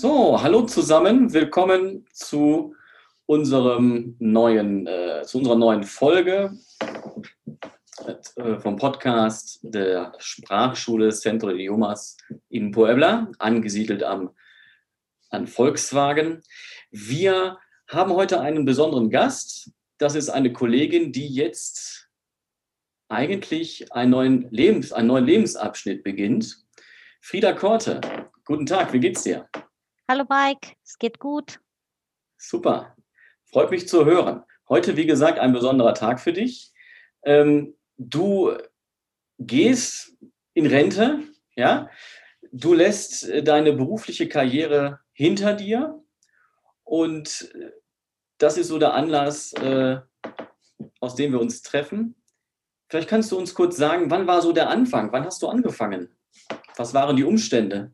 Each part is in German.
So, hallo zusammen, willkommen zu unserem neuen, äh, zu unserer neuen Folge äh, vom Podcast der Sprachschule Centro de Idiomas in Puebla, angesiedelt am, an Volkswagen. Wir haben heute einen besonderen Gast. Das ist eine Kollegin, die jetzt eigentlich einen neuen, Lebens-, einen neuen Lebensabschnitt beginnt. Frieda Korte, guten Tag, wie geht's dir? Hallo Mike, es geht gut. Super, freut mich zu hören. Heute, wie gesagt, ein besonderer Tag für dich. Ähm, du gehst in Rente, ja, du lässt äh, deine berufliche Karriere hinter dir und äh, das ist so der Anlass, äh, aus dem wir uns treffen. Vielleicht kannst du uns kurz sagen, wann war so der Anfang? Wann hast du angefangen? Was waren die Umstände?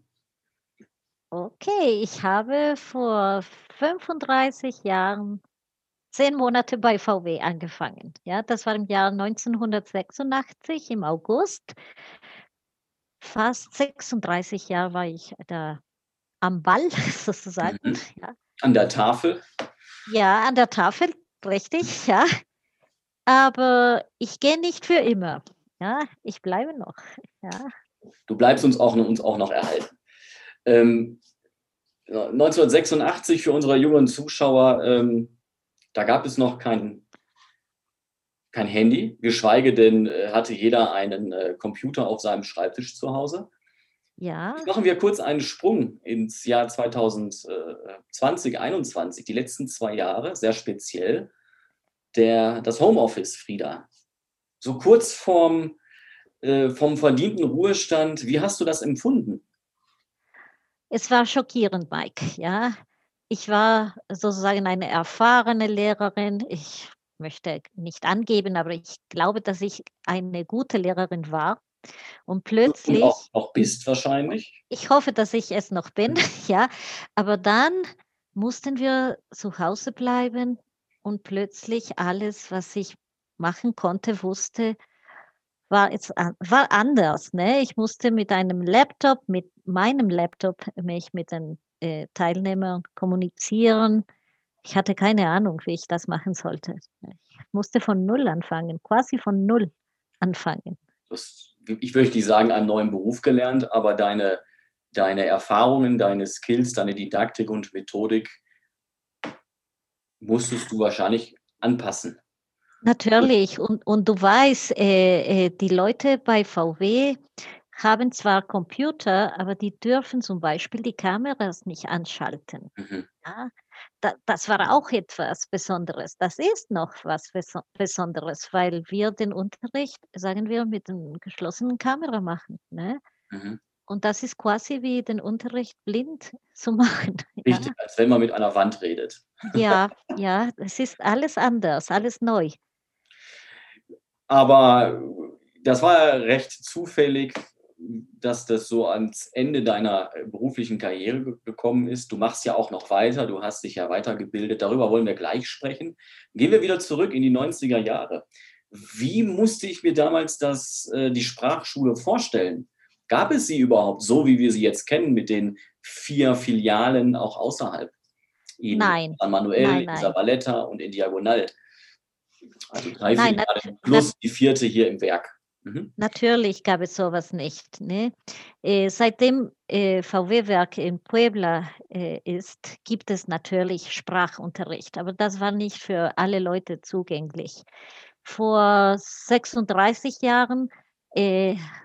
Okay, ich habe vor 35 Jahren zehn Monate bei VW angefangen. Ja, das war im Jahr 1986 im August. Fast 36 Jahre war ich da am Ball sozusagen. Mhm. Ja. An der Tafel? Ja, an der Tafel, richtig, ja. Aber ich gehe nicht für immer. Ja, ich bleibe noch. Ja. Du bleibst uns auch, uns auch noch erhalten. Ähm, 1986 für unsere jungen Zuschauer, ähm, da gab es noch kein, kein Handy, geschweige denn äh, hatte jeder einen äh, Computer auf seinem Schreibtisch zu Hause. Ja. Jetzt machen wir kurz einen Sprung ins Jahr 2020, 2021, die letzten zwei Jahre, sehr speziell der, das Homeoffice, Frieda. So kurz vorm, äh, vom verdienten Ruhestand, wie hast du das empfunden? Es war schockierend, Mike, ja. Ich war sozusagen eine erfahrene Lehrerin. Ich möchte nicht angeben, aber ich glaube, dass ich eine gute Lehrerin war. Und plötzlich. Und auch, auch bist wahrscheinlich. Ich hoffe, dass ich es noch bin, ja. Aber dann mussten wir zu Hause bleiben und plötzlich alles, was ich machen konnte, wusste, war jetzt war anders. Ne? Ich musste mit einem Laptop, mit meinem Laptop, mich mit den äh, Teilnehmern kommunizieren. Ich hatte keine Ahnung, wie ich das machen sollte. Ich musste von Null anfangen, quasi von Null anfangen. Das, ich möchte nicht sagen, einen neuen Beruf gelernt, aber deine, deine Erfahrungen, deine Skills, deine Didaktik und Methodik musstest du wahrscheinlich anpassen. Natürlich. Und, und du weißt, äh, äh, die Leute bei VW haben zwar Computer, aber die dürfen zum Beispiel die Kameras nicht anschalten. Mhm. Ja, da, das war auch etwas Besonderes. Das ist noch was Besonderes, weil wir den Unterricht, sagen wir, mit einer geschlossenen Kamera machen. Ne? Mhm. Und das ist quasi wie den Unterricht blind zu machen. Richtig, ja. als wenn man mit einer Wand redet. Ja, ja, es ist alles anders, alles neu. Aber das war ja recht zufällig, dass das so ans Ende deiner beruflichen Karriere gekommen ist. Du machst ja auch noch weiter, du hast dich ja weitergebildet. Darüber wollen wir gleich sprechen. Gehen wir wieder zurück in die 90er Jahre. Wie musste ich mir damals das, äh, die Sprachschule vorstellen? Gab es sie überhaupt so, wie wir sie jetzt kennen, mit den vier Filialen auch außerhalb? In nein. San Manuel, nein, in Zavaleta und in Diagonal. Also drei nein, Filialen plus die vierte hier im Werk. Mhm. Natürlich gab es sowas nicht. Ne? Äh, seitdem äh, VW-Werk in Puebla äh, ist, gibt es natürlich Sprachunterricht, aber das war nicht für alle Leute zugänglich. Vor 36 Jahren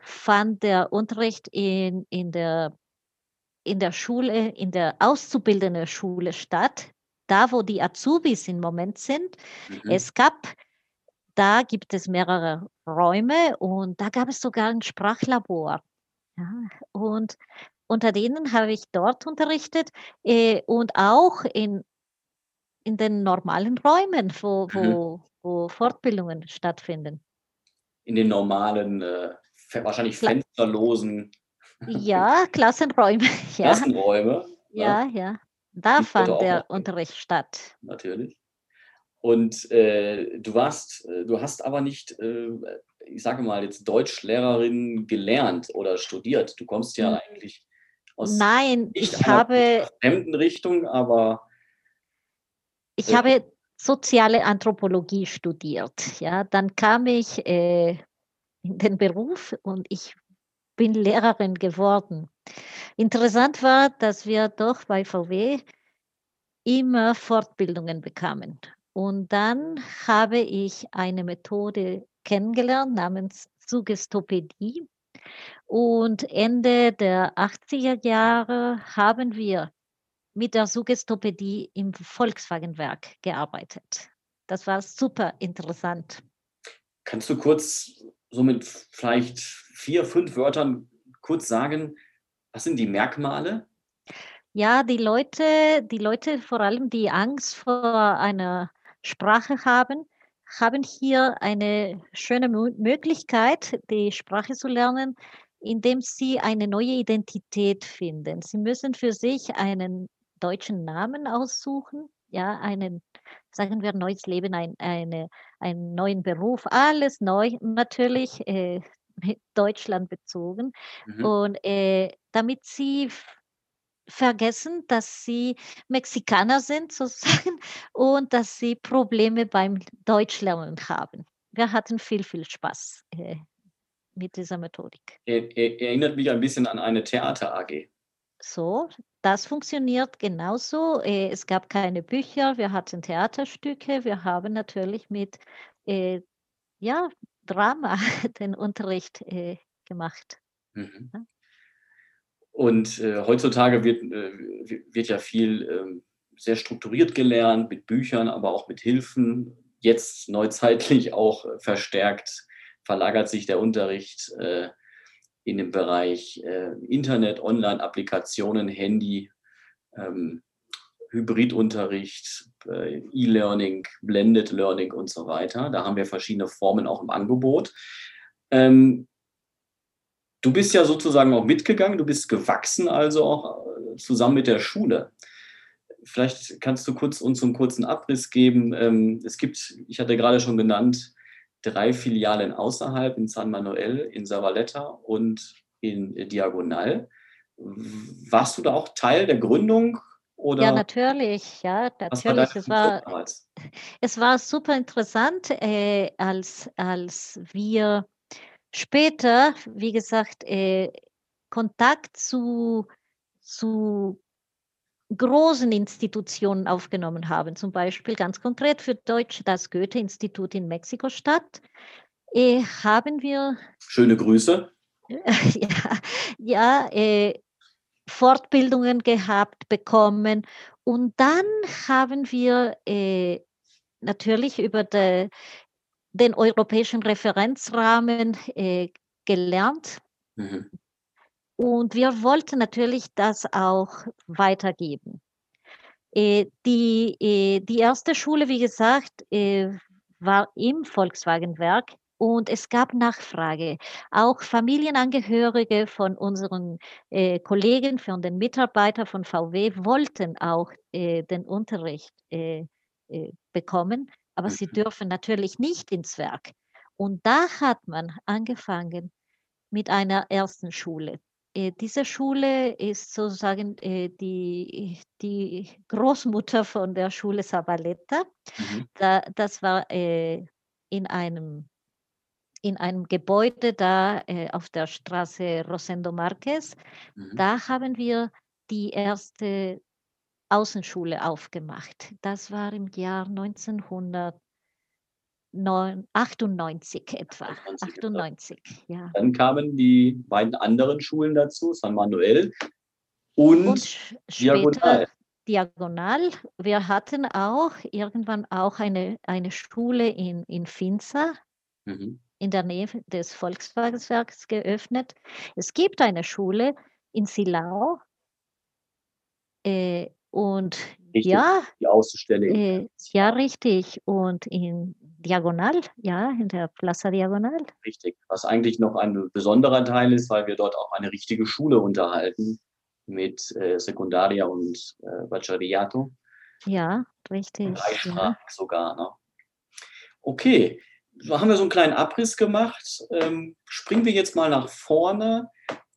fand der Unterricht in, in, der, in der Schule, in der auszubildenden Schule statt, da wo die Azubis im Moment sind. Mhm. Es gab, da gibt es mehrere Räume und da gab es sogar ein Sprachlabor. Ja, und unter denen habe ich dort unterrichtet äh, und auch in, in den normalen Räumen, wo, mhm. wo, wo Fortbildungen stattfinden in den normalen, äh, wahrscheinlich fensterlosen. Ja, Klassenräume. Ja. Klassenräume. Ja, ja. ja. Da fand der Unterricht statt. Natürlich. Und äh, du warst, äh, du hast aber nicht, äh, ich sage mal jetzt Deutschlehrerin gelernt oder studiert. Du kommst ja mhm. eigentlich Aus Nein, ich habe. Fremden Richtung, aber. Ich äh, habe soziale Anthropologie studiert. Ja, dann kam ich äh, in den Beruf und ich bin Lehrerin geworden. Interessant war, dass wir doch bei VW immer Fortbildungen bekamen. Und dann habe ich eine Methode kennengelernt namens Suggestopädie. Und Ende der 80er Jahre haben wir mit der Suggestopädie im Volkswagenwerk gearbeitet. Das war super interessant. Kannst du kurz so mit vielleicht vier, fünf Wörtern kurz sagen, was sind die Merkmale? Ja, die Leute, die Leute vor allem, die Angst vor einer Sprache haben, haben hier eine schöne Möglichkeit, die Sprache zu lernen, indem sie eine neue Identität finden. Sie müssen für sich einen deutschen Namen aussuchen, ja, einen, sagen wir, neues Leben, ein, eine, einen neuen Beruf, alles neu natürlich, äh, Deutschland bezogen. Mhm. Und äh, damit sie vergessen, dass sie Mexikaner sind sozusagen und dass sie Probleme beim Deutschlernen haben. Wir hatten viel, viel Spaß äh, mit dieser Methodik. Er, er, erinnert mich ein bisschen an eine Theater AG. So, das funktioniert genauso. Äh, es gab keine Bücher, wir hatten Theaterstücke, wir haben natürlich mit äh, ja, Drama den Unterricht äh, gemacht. Mhm. Ja. Und äh, heutzutage wird, äh, wird ja viel äh, sehr strukturiert gelernt, mit Büchern, aber auch mit Hilfen. Jetzt neuzeitlich auch verstärkt verlagert sich der Unterricht äh, in den Bereich äh, Internet, Online-Applikationen, Handy, ähm, Hybridunterricht, äh, E-Learning, Blended Learning und so weiter. Da haben wir verschiedene Formen auch im Angebot. Ähm, Du bist ja sozusagen auch mitgegangen, du bist gewachsen, also auch äh, zusammen mit der Schule. Vielleicht kannst du kurz uns einen kurzen Abriss geben. Ähm, es gibt, ich hatte gerade schon genannt, drei Filialen außerhalb in San Manuel, in Savaletta und in Diagonal. Warst du da auch Teil der Gründung? Oder ja, natürlich, ja, natürlich. es, war, es war super interessant, äh, als, als wir später, wie gesagt, äh, Kontakt zu, zu großen Institutionen aufgenommen haben. Zum Beispiel ganz konkret für Deutsch das Goethe-Institut in Mexiko-Stadt. Äh, haben wir. Schöne Grüße. ja, ja äh, Fortbildungen gehabt, bekommen. Und dann haben wir äh, natürlich über die den europäischen Referenzrahmen äh, gelernt. Mhm. Und wir wollten natürlich das auch weitergeben. Äh, die, äh, die erste Schule, wie gesagt, äh, war im Volkswagenwerk und es gab Nachfrage. Auch Familienangehörige von unseren äh, Kollegen, von den Mitarbeitern von VW wollten auch äh, den Unterricht äh, bekommen aber sie mhm. dürfen natürlich nicht ins Werk. Und da hat man angefangen mit einer ersten Schule. Äh, diese Schule ist sozusagen äh, die, die Großmutter von der Schule Sabaleta. Mhm. Da, das war äh, in einem in einem Gebäude da äh, auf der Straße Rosendo Marquez. Mhm. Da haben wir die erste Außenschule aufgemacht. Das war im Jahr 1998 etwa. 98, ja. Dann kamen die beiden anderen Schulen dazu, San Manuel und, und Diagonal. Diagonal. Wir hatten auch irgendwann auch eine, eine Schule in, in Finza, mhm. in der Nähe des Volkswagenwerks geöffnet. Es gibt eine Schule in Silao, äh, und richtig, ja, die Außenstelle. Äh, ja, richtig. Und in Diagonal, ja, in der Plaza Diagonal. Richtig. Was eigentlich noch ein besonderer Teil ist, weil wir dort auch eine richtige Schule unterhalten mit äh, Sekundaria und äh, Bachillerato. Ja, richtig. Dreisprachig ja. sogar. Ne? Okay, so haben wir so einen kleinen Abriss gemacht. Ähm, springen wir jetzt mal nach vorne.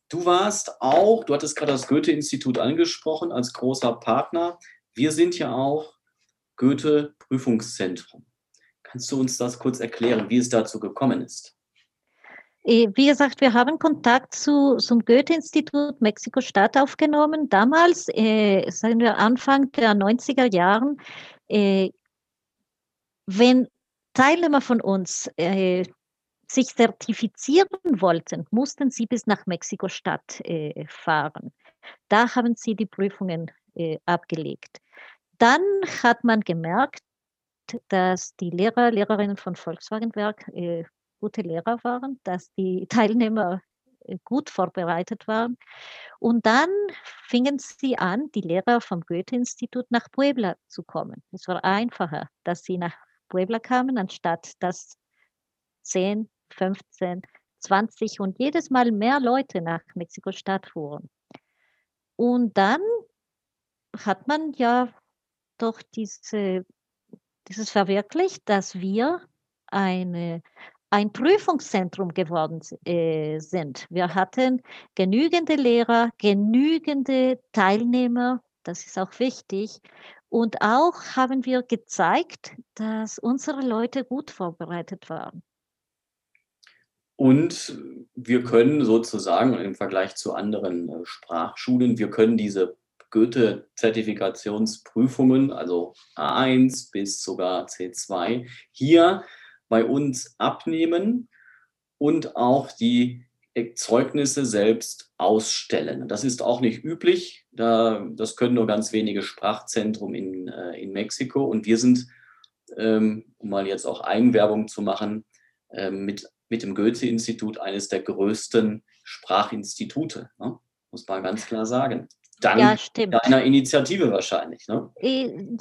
Du warst auch, du hattest gerade das Goethe-Institut angesprochen als großer Partner. Wir sind ja auch Goethe-Prüfungszentrum. Kannst du uns das kurz erklären, wie es dazu gekommen ist? Äh, wie gesagt, wir haben Kontakt zu, zum Goethe-Institut Mexiko-Stadt aufgenommen. Damals, äh, sagen wir Anfang der 90er Jahren, äh, wenn Teilnehmer von uns äh, sich zertifizieren wollten, mussten sie bis nach Mexiko-Stadt äh, fahren. Da haben sie die Prüfungen äh, abgelegt. Dann hat man gemerkt, dass die Lehrer, Lehrerinnen von Volkswagenwerk äh, gute Lehrer waren, dass die Teilnehmer äh, gut vorbereitet waren. Und dann fingen sie an, die Lehrer vom Goethe-Institut nach Puebla zu kommen. Es war einfacher, dass sie nach Puebla kamen, anstatt dass 10, 15, 20 und jedes Mal mehr Leute nach Mexiko-Stadt fuhren. Und dann hat man ja doch diese, dieses verwirklicht, dass wir eine, ein Prüfungszentrum geworden äh, sind. Wir hatten genügende Lehrer, genügende Teilnehmer, das ist auch wichtig. Und auch haben wir gezeigt, dass unsere Leute gut vorbereitet waren. Und wir können sozusagen im Vergleich zu anderen äh, Sprachschulen, wir können diese Goethe-Zertifikationsprüfungen, also A1 bis sogar C2, hier bei uns abnehmen und auch die Zeugnisse selbst ausstellen. Das ist auch nicht üblich. Da, das können nur ganz wenige Sprachzentren in, äh, in Mexiko. Und wir sind, ähm, um mal jetzt auch Eigenwerbung zu machen, äh, mit, mit dem Goethe-Institut eines der größten Sprachinstitute. Ne? Muss man ganz klar sagen. Dank ja, deiner Initiative wahrscheinlich. Ne?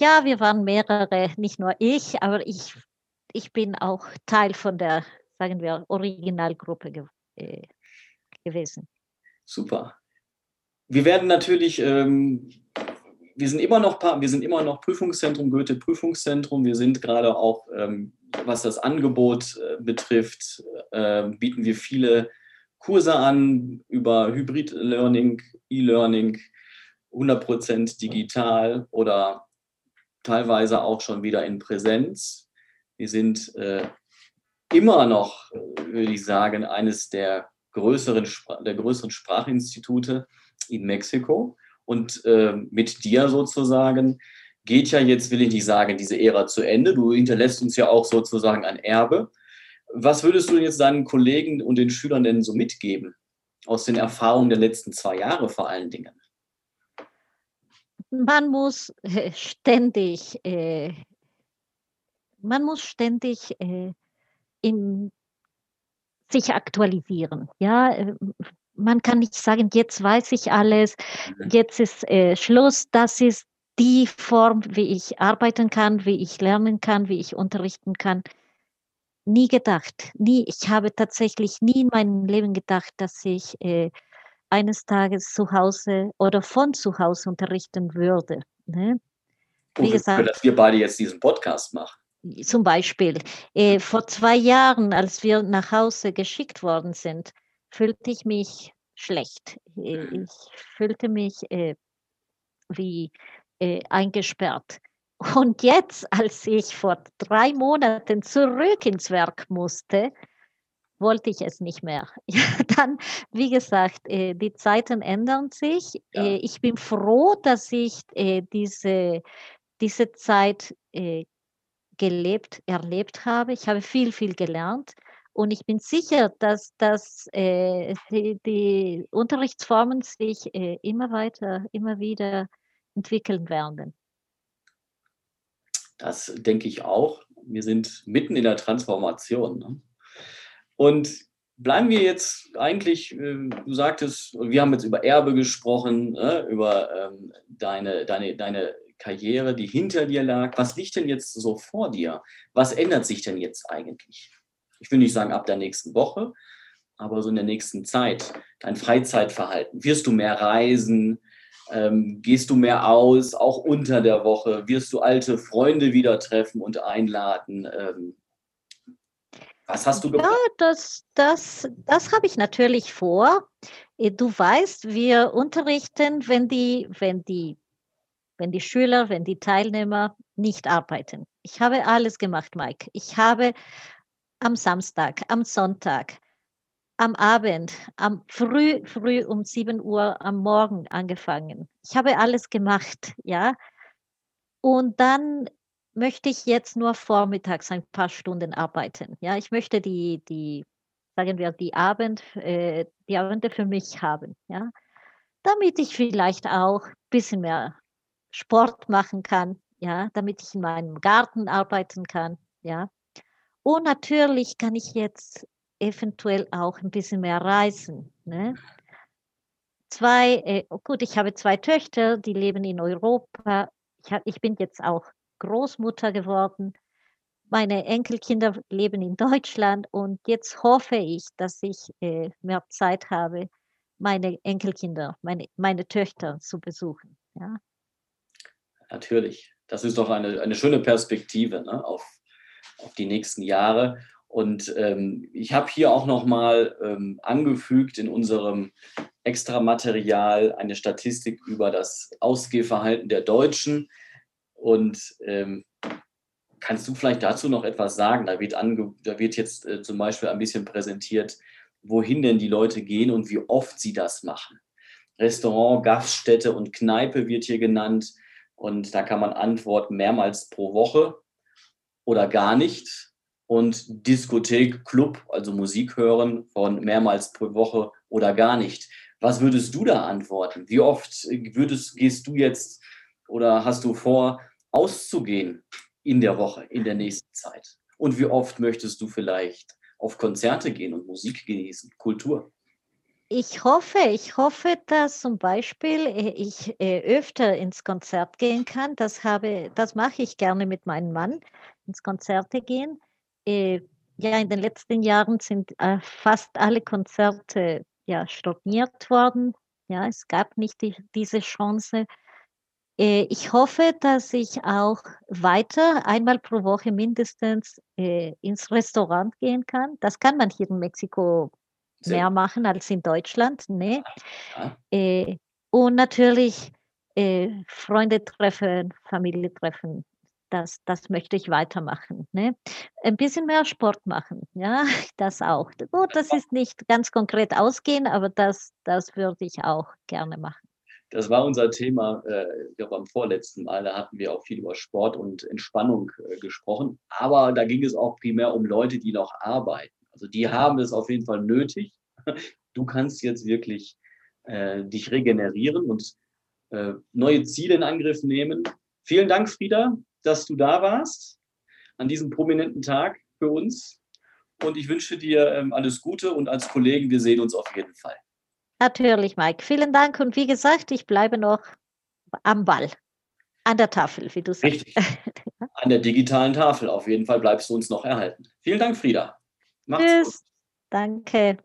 Ja, wir waren mehrere, nicht nur ich, aber ich, ich bin auch Teil von der, sagen wir, Originalgruppe ge äh, gewesen. Super. Wir werden natürlich, ähm, wir sind immer noch, wir sind immer noch Prüfungszentrum, Goethe Prüfungszentrum. Wir sind gerade auch, ähm, was das Angebot äh, betrifft, äh, bieten wir viele Kurse an über Hybrid-Learning, E-Learning, 100% digital oder teilweise auch schon wieder in Präsenz. Wir sind äh, immer noch, würde ich sagen, eines der größeren, der größeren Sprachinstitute in Mexiko. Und äh, mit dir sozusagen geht ja jetzt, will ich nicht sagen, diese Ära zu Ende. Du hinterlässt uns ja auch sozusagen ein Erbe. Was würdest du jetzt deinen Kollegen und den Schülern denn so mitgeben? Aus den Erfahrungen der letzten zwei Jahre vor allen Dingen? Man muss äh, ständig, äh, man muss ständig äh, in, sich aktualisieren. Ja, äh, man kann nicht sagen, jetzt weiß ich alles, mhm. jetzt ist äh, Schluss. Das ist die Form, wie ich arbeiten kann, wie ich lernen kann, wie ich unterrichten kann. Nie gedacht, nie. Ich habe tatsächlich nie in meinem Leben gedacht, dass ich äh, eines Tages zu Hause oder von zu Hause unterrichten würde. Ne? Wie gesagt, dass wir beide jetzt diesen Podcast machen. Zum Beispiel, äh, vor zwei Jahren, als wir nach Hause geschickt worden sind, fühlte ich mich schlecht. Äh, ich fühlte mich äh, wie äh, eingesperrt. Und jetzt, als ich vor drei Monaten zurück ins Werk musste, wollte ich es nicht mehr. Ja, dann, wie gesagt, äh, die Zeiten ändern sich. Ja. Äh, ich bin froh, dass ich äh, diese, diese Zeit gelebt, erlebt habe. Ich habe viel, viel gelernt. Und ich bin sicher, dass, dass äh, die, die, Unterrichtsformen sich äh, immer weiter, immer wieder entwickeln werden. Das denke ich auch. Wir sind mitten in der Transformation. Ne? Und bleiben wir jetzt eigentlich, ähm, du sagtest, wir haben jetzt über Erbe gesprochen, äh, über ähm, deine, deine, deine Karriere, die hinter dir lag. Was liegt denn jetzt so vor dir? Was ändert sich denn jetzt eigentlich? Ich will nicht sagen ab der nächsten Woche, aber so in der nächsten Zeit. Dein Freizeitverhalten. Wirst du mehr reisen? Ähm, gehst du mehr aus, auch unter der Woche? Wirst du alte Freunde wieder treffen und einladen? Ähm, was hast du gemacht? Ja, das, das, das habe ich natürlich vor. äh, du weißt, wir unterrichten, wenn die, wenn die, wenn die Schüler, wenn die Teilnehmer nicht arbeiten. Ich habe alles gemacht, Mike. Ich habe am Samstag, am Sonntag, am Abend, am früh, früh um 7 Uhr am Morgen angefangen. Ich habe alles gemacht, ja. Und dann möchte ich jetzt nur vormittags ein paar Stunden arbeiten. Ja, ich möchte die, die, sagen wir, die Abend, äh, die Abende für mich haben, ja. Damit ich vielleicht auch ein bisschen mehr Sport machen kann, ja, damit ich in meinem Garten arbeiten kann, ja. Und natürlich kann ich jetzt eventuell auch ein bisschen mehr reisen. Ne? Zwei, äh, oh gut, ich habe zwei Töchter, die leben in Europa. Ich, hab, ich bin jetzt auch Großmutter geworden. Meine Enkelkinder leben in Deutschland und jetzt hoffe ich, dass ich äh, mehr Zeit habe, meine Enkelkinder, meine, meine Töchter zu besuchen. Ja? Natürlich. Das ist doch eine, eine schöne Perspektive ne, auf, auf die nächsten Jahre. Und ähm, ich habe hier auch nochmal ähm, angefügt in unserem Extramaterial eine Statistik über das Ausgehverhalten der Deutschen. Und ähm, kannst du vielleicht dazu noch etwas sagen? Da wird, ange da wird jetzt äh, zum Beispiel ein bisschen präsentiert, wohin denn die Leute gehen und wie oft sie das machen. Restaurant, Gaststätte und Kneipe wird hier genannt. Und da kann man antworten mehrmals pro Woche oder gar nicht und Diskothek, Club, also Musik hören von mehrmals pro Woche oder gar nicht. Was würdest du da antworten? Wie oft würdest, gehst du jetzt oder hast du vor, auszugehen in der Woche, in der nächsten Zeit? Und wie oft möchtest du vielleicht auf Konzerte gehen und Musik genießen, Kultur? Ich hoffe, ich hoffe, dass zum Beispiel äh, ich äh, öfter ins Konzert gehen kann. Das, habe, das mache ich gerne mit meinem Mann, ins Konzerte gehen äh, ja, in den letzten Jahren sind fast alle Konzerte ja, storniert worden. Ja, es gab nicht die, diese Chance. Äh, ich hoffe, dass ich auch weiter einmal pro Woche mindestens äh, ins Restaurant gehen kann. Das kann man hier in Mexiko mehr machen als in Deutschland. Ne? Ja. Äh, und natürlich Freunde treffen, Familie treffen das, das möchte ich weitermachen. Ne? Ein bisschen mehr Sport machen, ja, das auch. Gut, das ist nicht ganz konkret ausgehen, aber das, das würde ich auch gerne machen. Das war unser Thema äh, beim vorletzten Mal. Da hatten wir auch viel über Sport und Entspannung äh, gesprochen. Aber da ging es auch primär um Leute, die noch arbeiten. Also die haben es auf jeden Fall nötig. Du kannst jetzt wirklich äh, dich regenerieren und äh, neue Ziele in Angriff nehmen. Vielen Dank, Frieda, dass du da warst an diesem prominenten Tag für uns. Und ich wünsche dir ähm, alles Gute und als Kollegen, wir sehen uns auf jeden Fall. Natürlich, Mike. Vielen Dank. Und wie gesagt, ich bleibe noch am Ball, an der Tafel, wie du sagst. Richtig. An der digitalen Tafel. Auf jeden Fall bleibst du uns noch erhalten. Vielen Dank, Frieda. Macht's Tschüss. Gut. Danke.